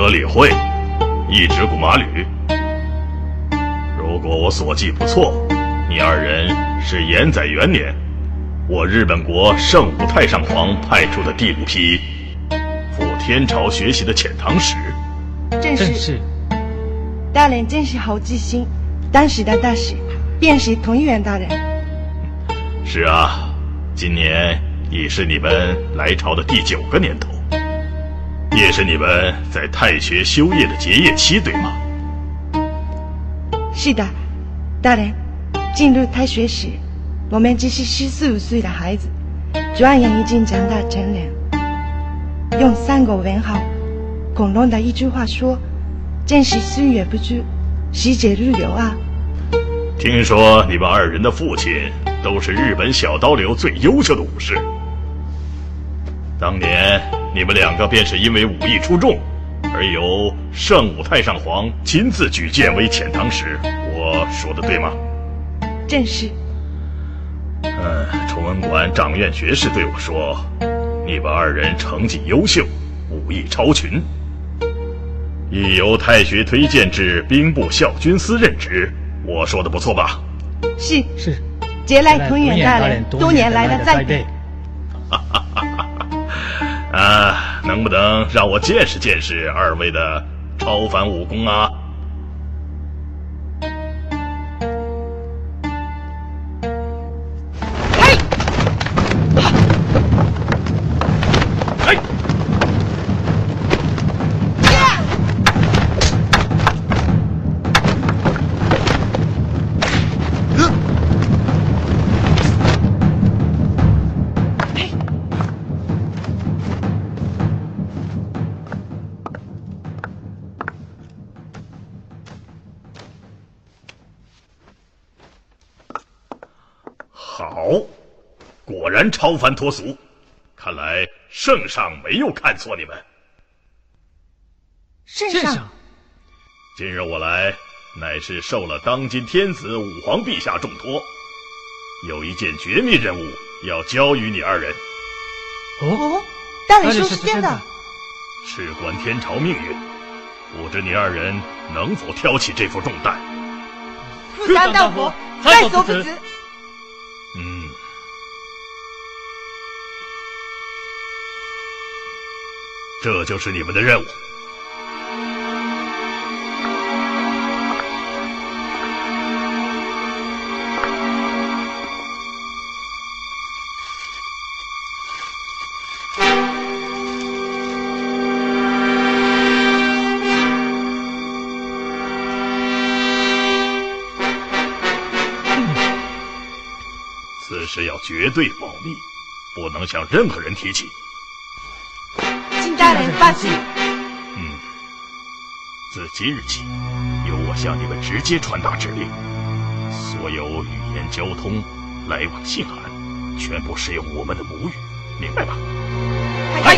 则理会，一指古马吕。如果我所记不错，你二人是延载元年，我日本国圣武太上皇派出的第五批赴天朝学习的遣唐使。正是。正是大人真是好记性，当时的大使便是同源大人。是啊，今年已是你们来朝的第九个年头，也是你们在太学修业的结业期，对吗？是的，大人，进入太学时，我们只是十四五岁的孩子，转眼已经长大成人。用三国文豪，孔融的一句话说，真是岁月不居，时节如流啊！听说你们二人的父亲都是日本小刀流最优秀的武士。当年你们两个便是因为武艺出众，而由圣武太上皇亲自举荐为遣唐使。我说的对吗？正是。嗯，崇文馆掌院学士对我说，你们二人成绩优秀，武艺超群，亦由太学推荐至兵部校军司任职。我说的不错吧？是，是，节来同远大人多年来的栽培。啊，能不能让我见识见识二位的超凡武功啊？好，果然超凡脱俗，看来圣上没有看错你们。圣上，圣上，今日我来，乃是受了当今天子武皇陛下重托，有一件绝密任务要交于你二人，哦，哦，大人说是真的是真的。事关天朝命运，不知你二人能否挑起这副重担？赴汤蹈火，在所不辞。这就是你们的任务。此事要绝对保密，不能向任何人提起。请大人放心。嗯，自今日起，由我向你们直接传达指令，所有语言交通、来往信函，全部使用我们的母语，明白吧？嗨，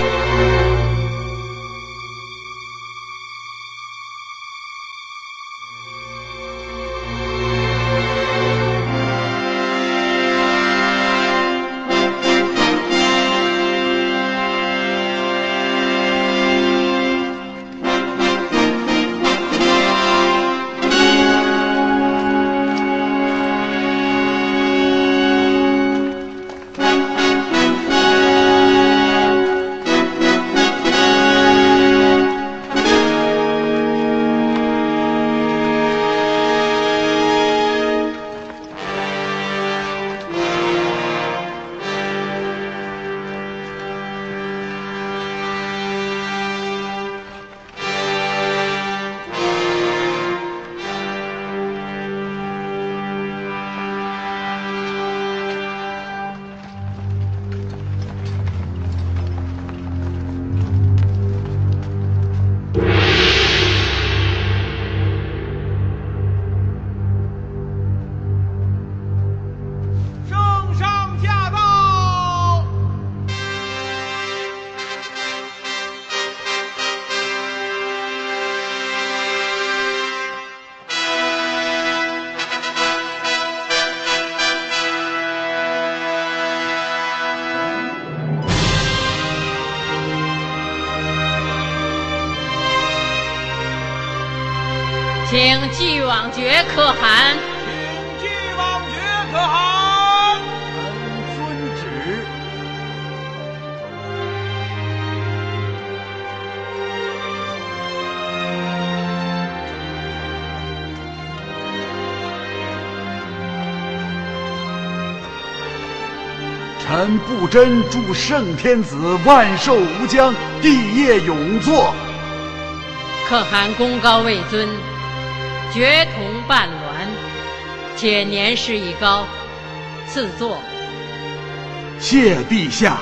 巨王爵可汗。请巨王爵可汗。臣遵旨。臣不真祝圣天子万寿无疆，帝业永祚。可汗功高位尊，绝同半鸾，且年事已高，赐座。谢陛下。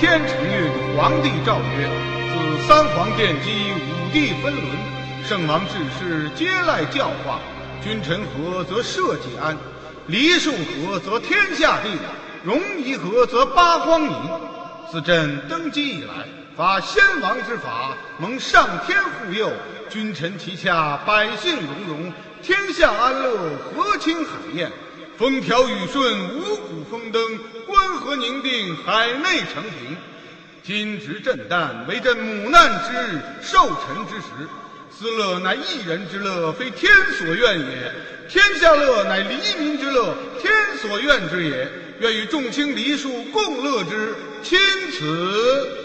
天承运，皇帝诏曰：自三皇奠基，五帝分伦，圣王治世，皆赖教化。君臣和则社稷安，黎庶和则天下定，戎夷和则八荒宁。自朕登基以来，发先王之法，蒙上天护佑，君臣齐洽，百姓融融，天下安乐，和亲海晏。风调雨顺，五谷丰登，和宁定，海内承平。今值震旦，为朕母难之日，寿辰之时。斯乐乃一人之乐，非天所愿也；天下乐乃黎民之乐，天所愿之也。愿与众卿黎庶共乐之，钦此。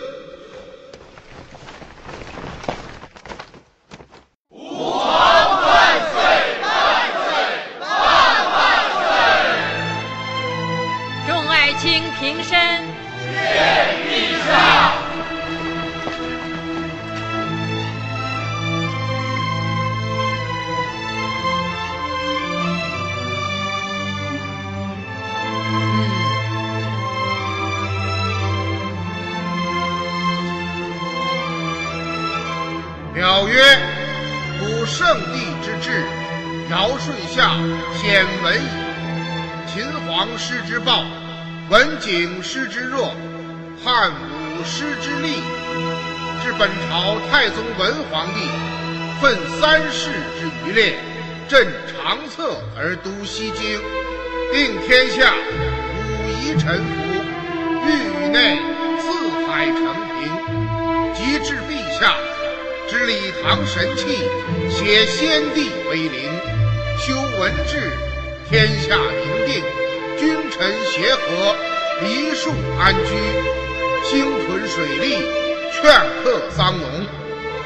平身谢陛下嗯表曰古圣帝之治尧舜夏显文矣。秦皇师之暴文景师之弱，汉武师之力，至本朝太宗文皇帝，奋三世之余烈，镇长策而都西京，定天下武夷臣服，域内四海承平，及至陛下，知礼堂神器，写先帝威灵，修文治，天下宁定，君臣协和。梨树安居，兴屯水利，劝客桑农，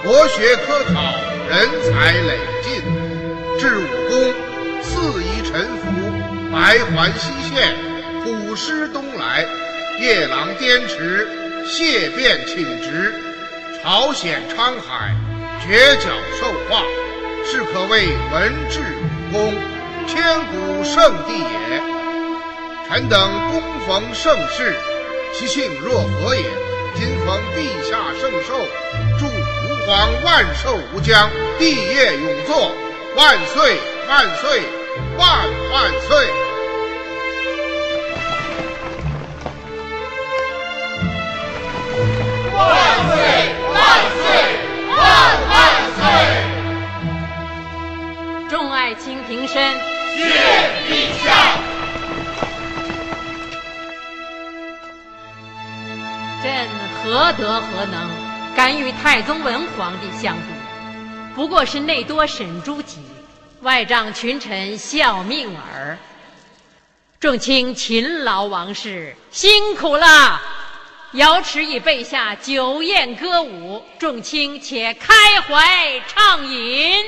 博学科考，人才累进，治武功，四夷臣服，白环西现，普师东来，夜郎滇池，谢变请职，朝鲜昌海，绝角受化，是可谓文治武功，千古圣地也。臣等恭逢盛世，其幸若何也？今逢陛下圣寿，祝吾皇万寿无疆，帝业永祚，万岁万岁万万岁！万岁万岁万万岁！众爱卿平身，谢陛下。何德何能，敢与太宗文皇帝相比？不过是内多沈朱己，外仗群臣效命耳。众卿勤劳王室，辛苦了。瑶池已备下酒宴歌舞，众卿且开怀畅饮。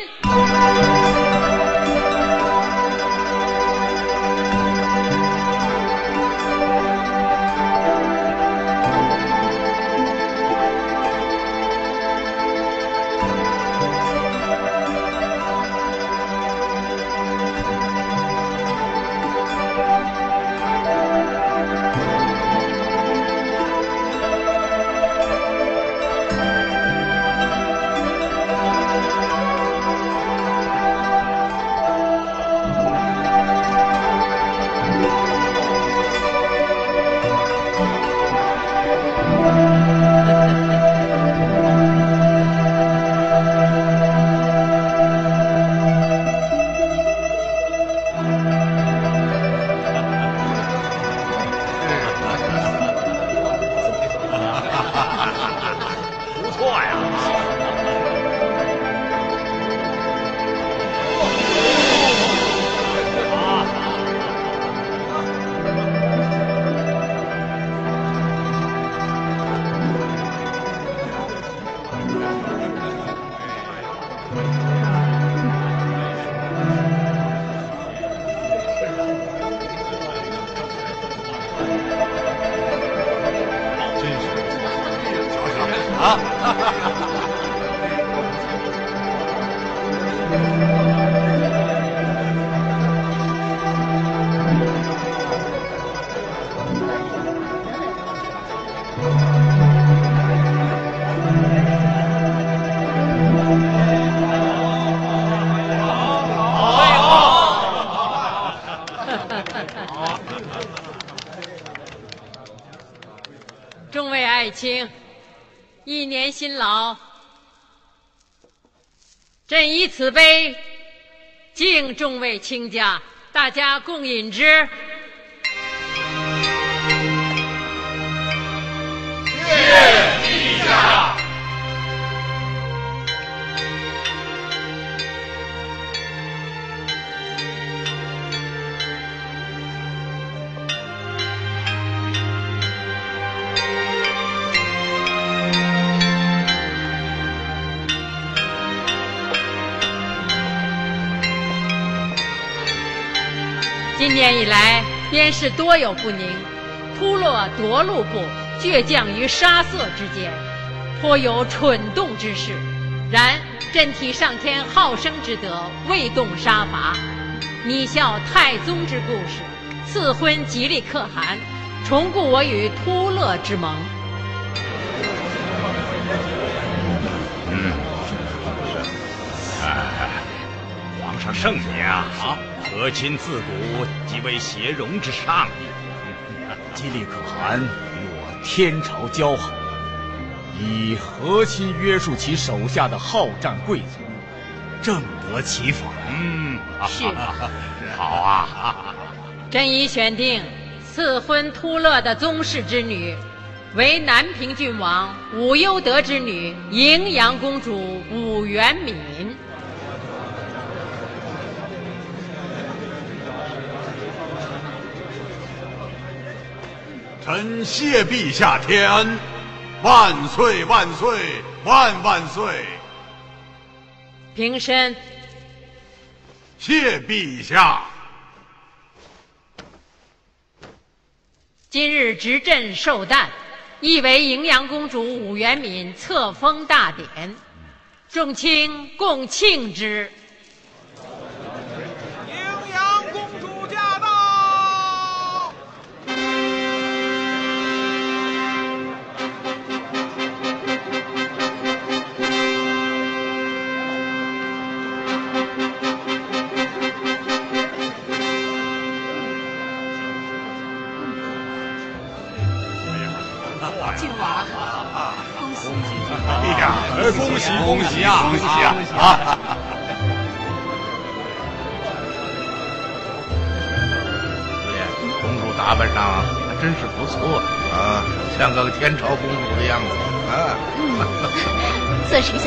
此杯敬众位卿家，大家共饮之。以来，边事多有不宁，突落夺路部，倔强于杀色之间，颇有蠢动之势。然朕体上天好生之德，未动杀伐。拟效太宗之故事，赐婚吉利可汗，重固我与突勒之盟。嗯，哎，皇上圣明啊！啊。和亲自古即为协荣之上意。吉利可汗与我天朝交好，以和亲约束其手下的好战贵族，正得其法。嗯，是，好啊。朕已选定赐婚突勒的宗室之女，为南平郡王武攸德之女荥阳公主武元敏。臣谢陛下天恩，万岁万岁万万岁！平身。谢陛下。今日执政寿诞，亦为荥阳公主武元敏册封大典，众卿共庆之。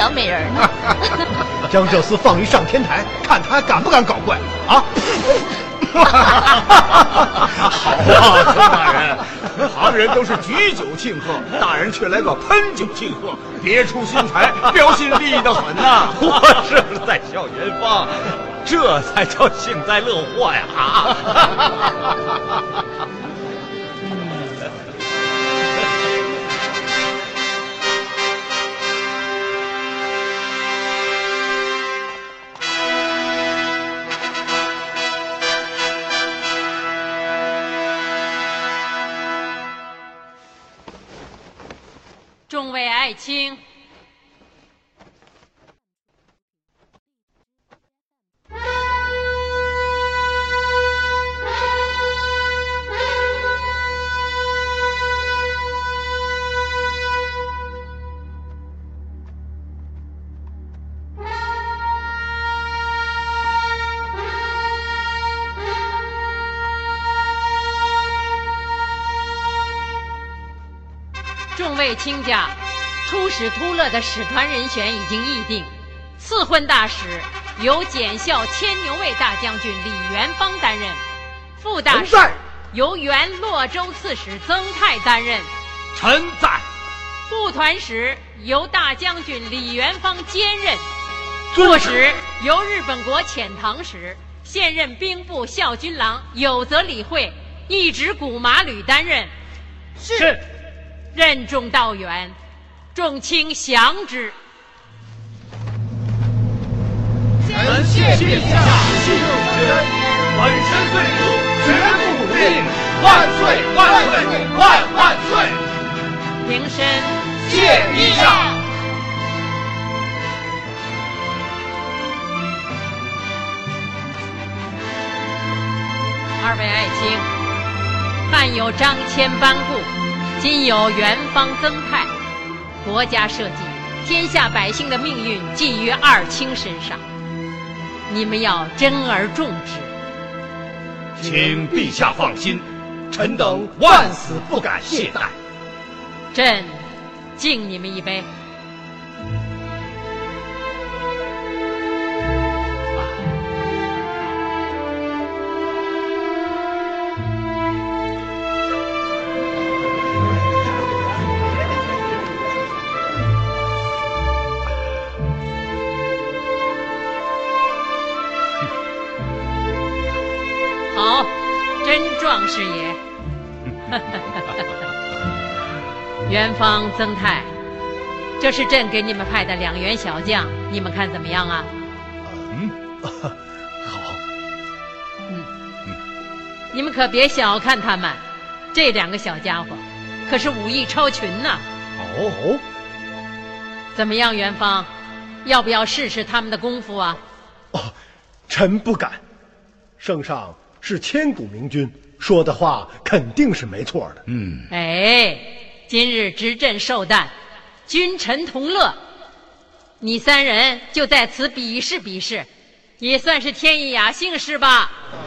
小美人呢。将这厮放一上天台，看他还敢不敢搞怪啊！好啊，孙大人，旁人都是举酒庆贺，大人却来个喷酒庆贺，别出心裁，标新立异的很呐！我是在笑元芳，这才叫幸灾乐祸呀！啊！众位爱卿，众位卿家，使突勒的使团人选已经议定，赐婚大使由检校千牛卫大将军李元芳担任，副大使由原洛州刺史曾泰担任，臣在。副团使由大将军李元芳兼任，副使由日本国遣唐使、现任兵部校军郎有泽理惠一指古马吕担任。是。任重道远，众卿降之。臣谢陛下信任之恩，本身岁卒，绝不努力。万岁万岁万万岁！平身，谢陛下。二位爱卿，汉有张骞班固。今有元方曾泰，国家社稷，天下百姓的命运寄于二卿身上，你们要珍而重之。请陛下放心，臣等万死不敢懈怠。朕敬你们一杯。壮士也，元芳、曾泰，这是朕给你们派的两员小将，你们看怎么样啊？嗯，好。嗯，你们可别小看他们，这两个小家伙可是武艺超群呐。哦，怎么样，元芳，要不要试试他们的功夫啊？哦，臣不敢。圣上是千古明君。说的话肯定是没错的。嗯，哎，今日执政受诞，君臣同乐，你三人就在此比试比试，也算是天意雅兴是吧？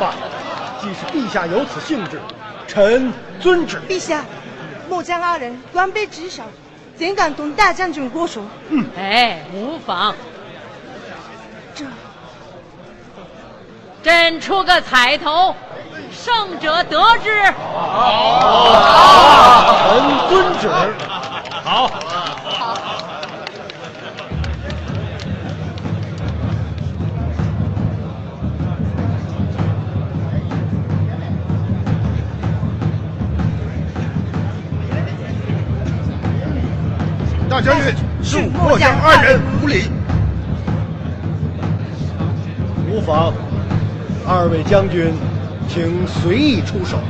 罢，既是陛下有此兴致，臣遵旨。陛下，末将二人官卑职少，怎敢同大将军握手？嗯，哎，无妨。朕出个彩头，胜者得之。好，臣遵旨。好。好。大将军，恕末将二人无礼。无妨。二位将军，请随意出手。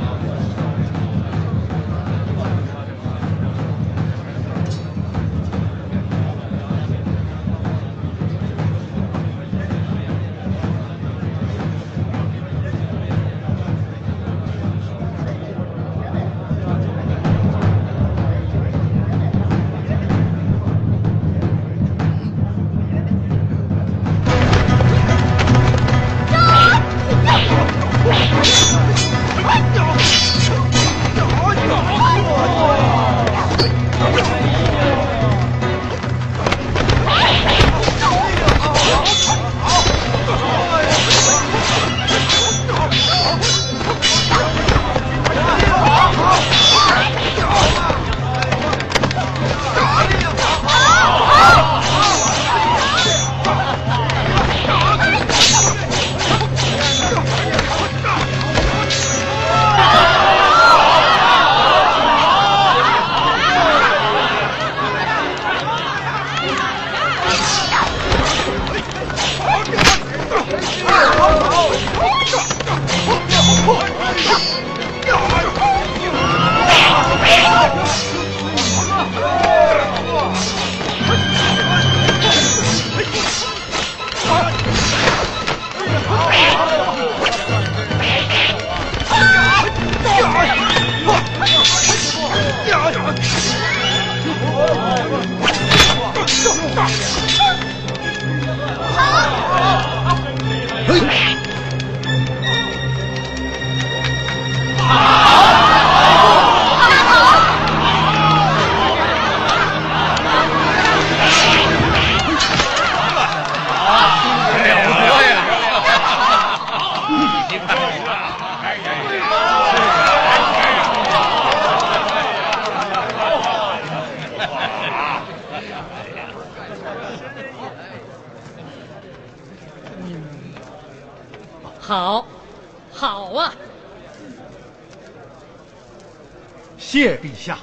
好好啊！谢陛下。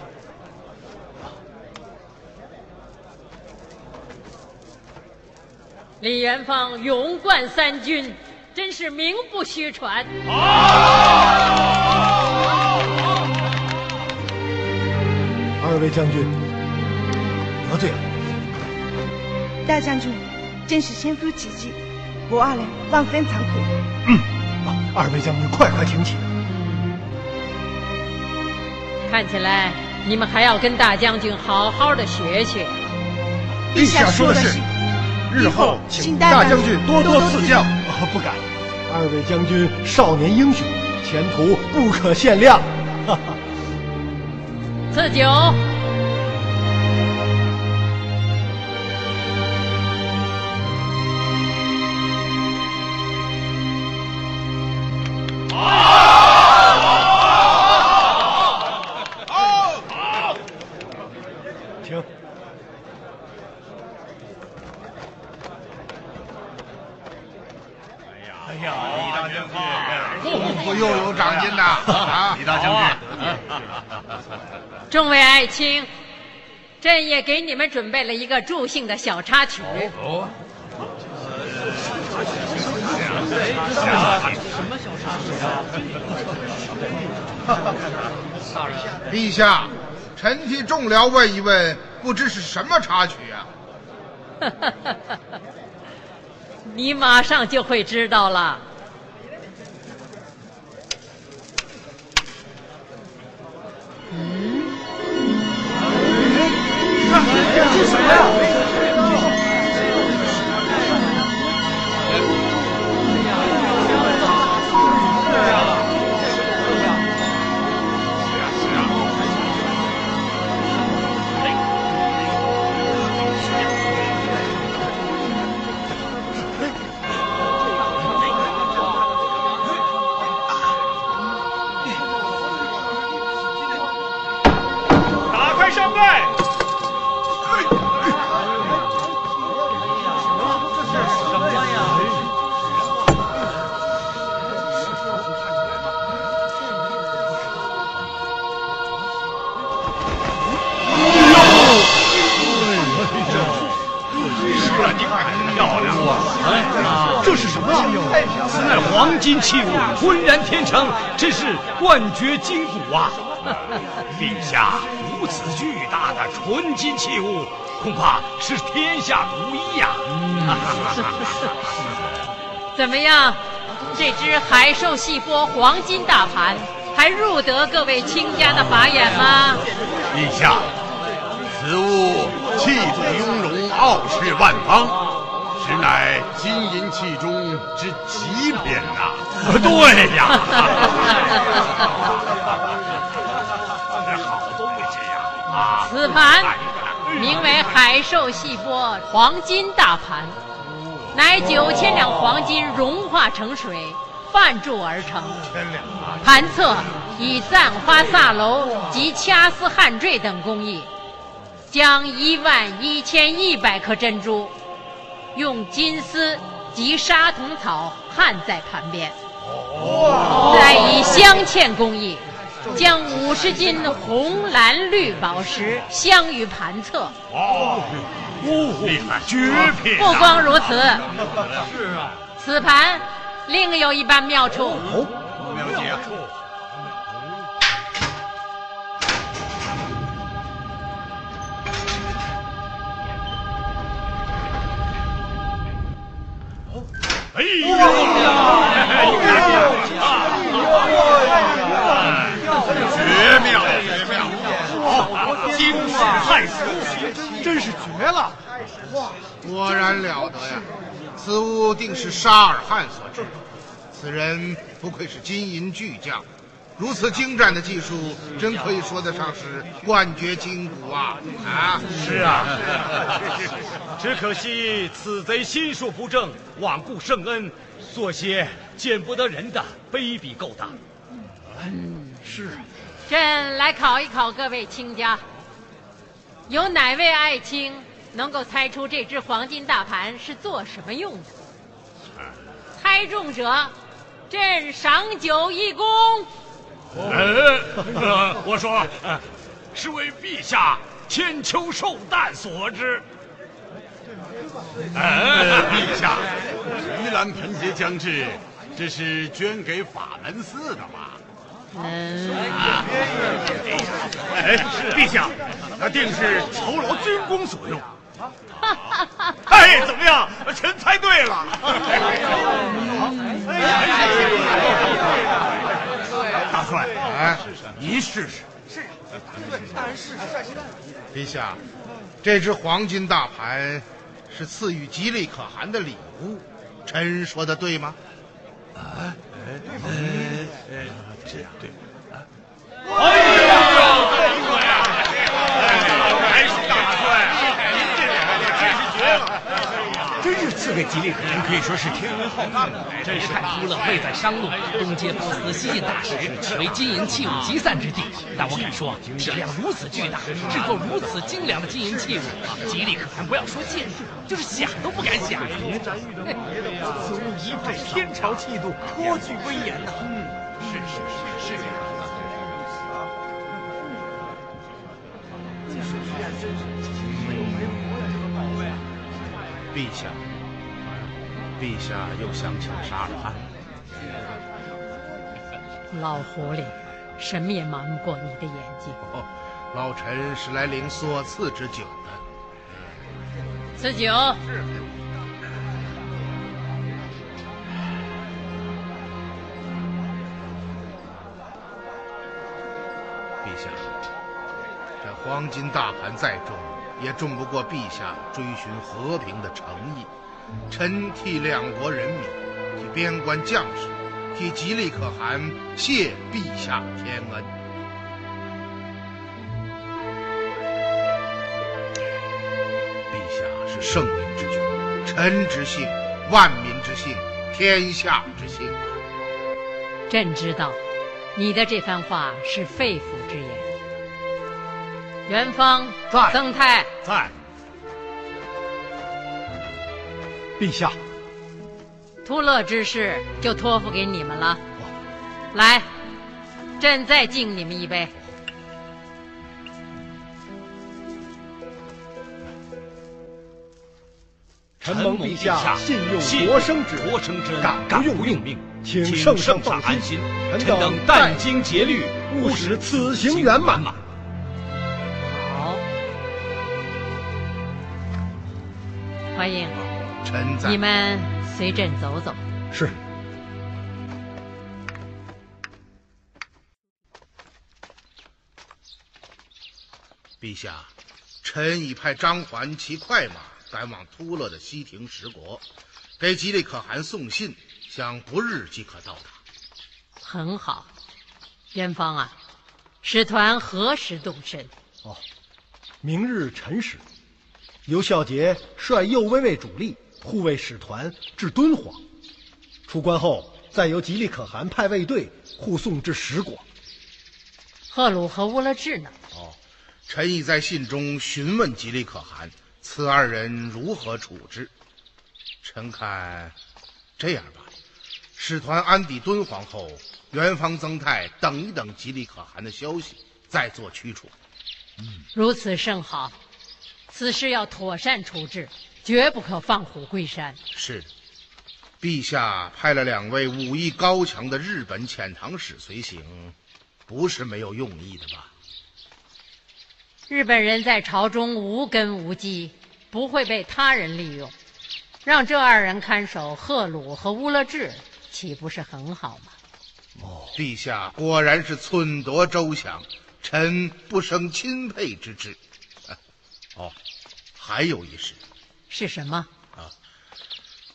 李元芳勇冠三军，真是名不虚传。二位将军得罪了。大将军真是先夫奇迹，我二人万分惭愧。嗯，二位将军快快请起。看起来你们还要跟大将军好好的学学。陛下说的是。日后请大将军多多赐教。不敢，二位将军少年英雄，前途不可限量。赐酒。众位爱卿，朕也给你们准备了一个助兴的小插曲。哦，什么小插曲啊？陛下，臣替众僚问一问，不知是什么插曲啊？你马上就会知道了。这是什么呀？金器物浑然天成，真是冠绝今古啊！陛下，如此巨大的纯金器物，恐怕是天下独一呀！怎么样，这只海兽细波黄金大盘，还入得各位卿家的法眼吗？陛下，此物气度雍容，傲视万方。实乃金银器中之极品呐！对呀，好东西呀！啊，此盘名为海兽细波黄金大盘，乃九千两黄金融化成水泛铸而成。盘侧以簪花飒楼及掐丝汉坠等工艺，将一万一千一百颗珍珠。用金丝及沙桐草焊在盘边，再以镶嵌工艺将五十斤红蓝绿宝石镶于盘侧。哦，厉害，绝品！不光如此，是啊，此盘另有一般妙处。妙处。绝妙，绝妙！好，惊世骇俗，真是绝了！哇，果然了得呀！此物定是沙尔汗所制，此人不愧是金银巨匠。如此精湛的技术，真可以说得上是冠绝今古啊！啊，是啊，只可惜此贼心术不正，罔顾圣恩，做些见不得人的卑鄙勾当。嗯，是啊。朕来考一考各位卿家，有哪位爱卿能够猜出这只黄金大盘是做什么用的？猜中者。朕赏酒一躬。呃，我说，是为陛下千秋寿诞所致。呃，陛下，盂兰盆节将至，这是捐给法门寺的吧？嗯，哎，陛下，那定是酬劳军功所用。哎，怎么样？臣猜对了。大帅，哎，您试试。是，当然试试。陛下，这只黄金大盘是赐予吉利可汗的礼物，臣说的对吗？啊，呃，这样对。哎呀，大帅啊！还是大帅，您这人真是绝了。真是赐给吉利可汗，可以说是天文浩荡。朕是看突勒位在商路，东接波斯，西进大食，为金银器物集散之地。但我敢说，体量如此巨大，制作如此精良的金银器物，吉利可汗不要说见识，就是想都不敢想。此物一派天朝气度，颇具威严呐。嗯，是是是是这样。陛下，陛下又想起了沙尔汗。老狐狸，什么也瞒不过你的眼睛。哦，老臣是来领所赐之酒的。赐酒。是。陛下，这黄金大盘再重。也重不过陛下追寻和平的诚意。臣替两国人民，替边关将士，替吉利可汗谢陛下天恩。陛下是圣明之君，臣之幸，万民之幸，天下之幸。朕知道，你的这番话是肺腑之言。元芳在，曾泰在。陛下，突勒之事就托付给你们了。来，朕再敬你们一杯。臣蒙陛下信用国生之恩，敢不用命，请圣上放心，臣等殚精竭虑，务使此行圆满。好欢迎，臣在。你们随朕走走。是。陛下，臣已派张环骑快马赶往突勒的西庭十国，给吉利可汗送信，想不日即可到达。很好，元芳啊，使团何时动身？哦，明日辰时。由孝杰率右卫卫主力护卫使团至敦煌，出关后再由吉利可汗派卫队护送至十国。赫鲁和乌勒智呢？哦，臣已在信中询问吉利可汗，此二人如何处置？臣看这样吧，使团安抵敦煌后，元方曾泰等一等吉利可汗的消息，再做驱除。嗯，如此甚好。此事要妥善处置，绝不可放虎归山。是，陛下派了两位武艺高强的日本遣唐使随行，不是没有用意的吧？日本人在朝中无根无基，不会被他人利用。让这二人看守赫鲁和乌勒志，岂不是很好吗？哦，陛下果然是忖夺周详，臣不生钦佩之至。哦。还有一事，是什么？啊，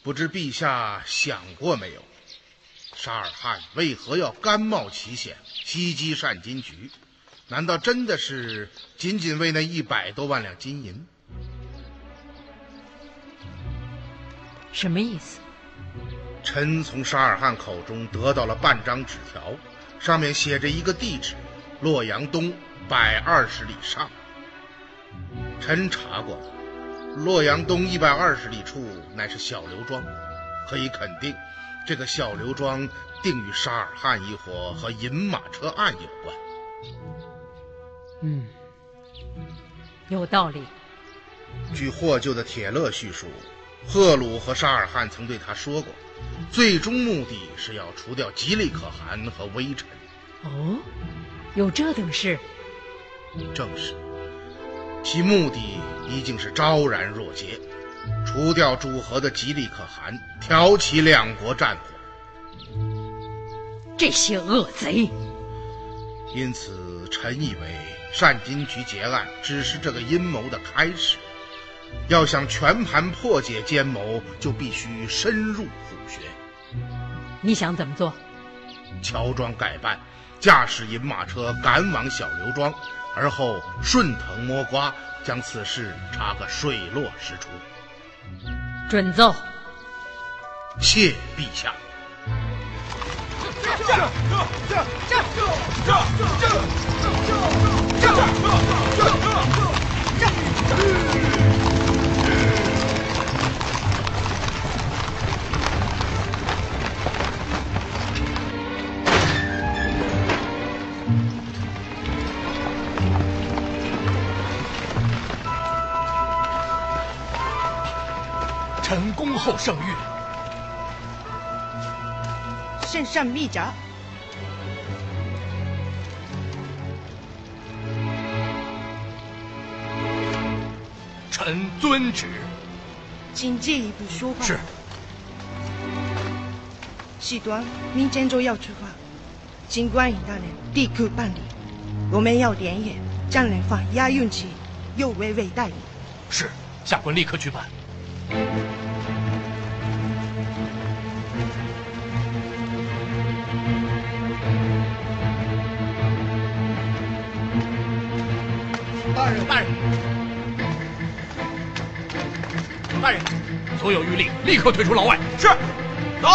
不知陛下想过没有？沙尔汗为何要甘冒奇险袭击善金局？难道真的是仅仅为那一百多万两金银？什么意思？臣从沙尔汗口中得到了半张纸条，上面写着一个地址：洛阳东百二十里上。臣查过了。洛阳东一百二十里处乃是小刘庄，可以肯定，这个小刘庄定与沙尔汗一伙和银马车案有关。嗯，有道理。据获救的铁勒叙述，赫鲁和沙尔汗曾对他说过，最终目的是要除掉吉利可汗和微臣。哦，有这等事？正是。其目的已经是昭然若揭，除掉主和的吉利可汗，挑起两国战火。这些恶贼！因此，臣以为单金局结案只是这个阴谋的开始。要想全盘破解奸谋，就必须深入虎穴。你想怎么做？乔装改扮，驾驶银马车赶往小刘庄，而后顺藤摸瓜，将此事查个水落石出。准奏。谢陛下。臣恭候圣谕。圣上密诏。臣遵旨。请进一步说话。是。喜端，明天就要出发，请观音大人立刻办理。我们要连夜将人放押运去右卫卫带领。是，下官立刻去办。大人，大人，大人，所有狱吏立刻退出牢外。是，走，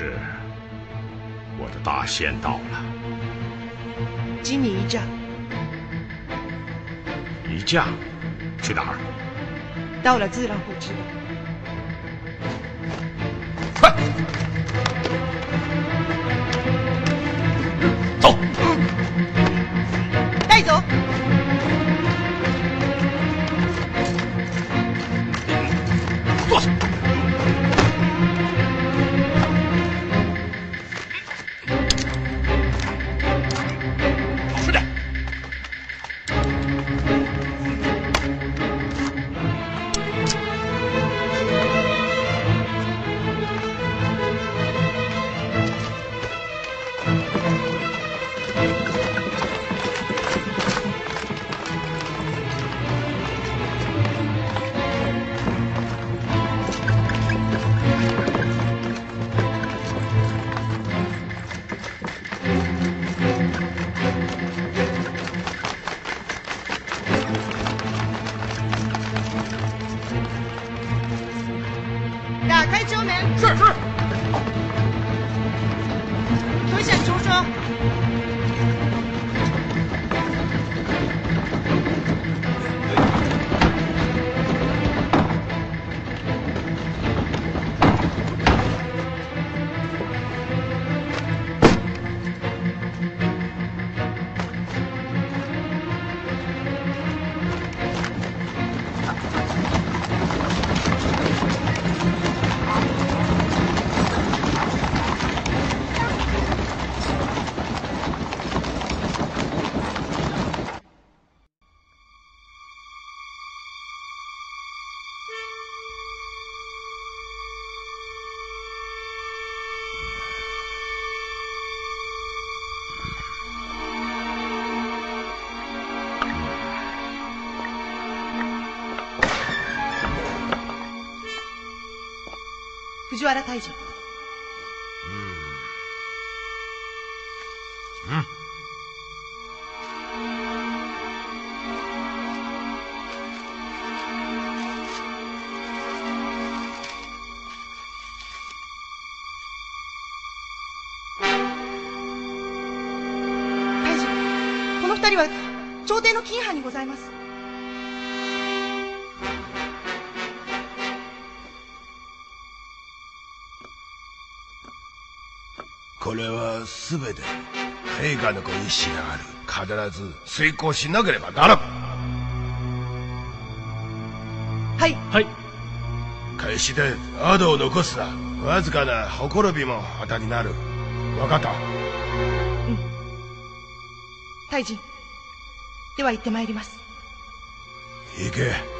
是我的大仙到了？经你一驾。一驾？去哪儿？到了自然会知道。是是藤原大この二人は朝廷の金藩にございます。これは全て陛下のご意志がある。必ず遂行しなければならん。はい。はい。決して後を残すな。わずかなほころびも旗になる。分かった。大臣、では行ってまいります。行け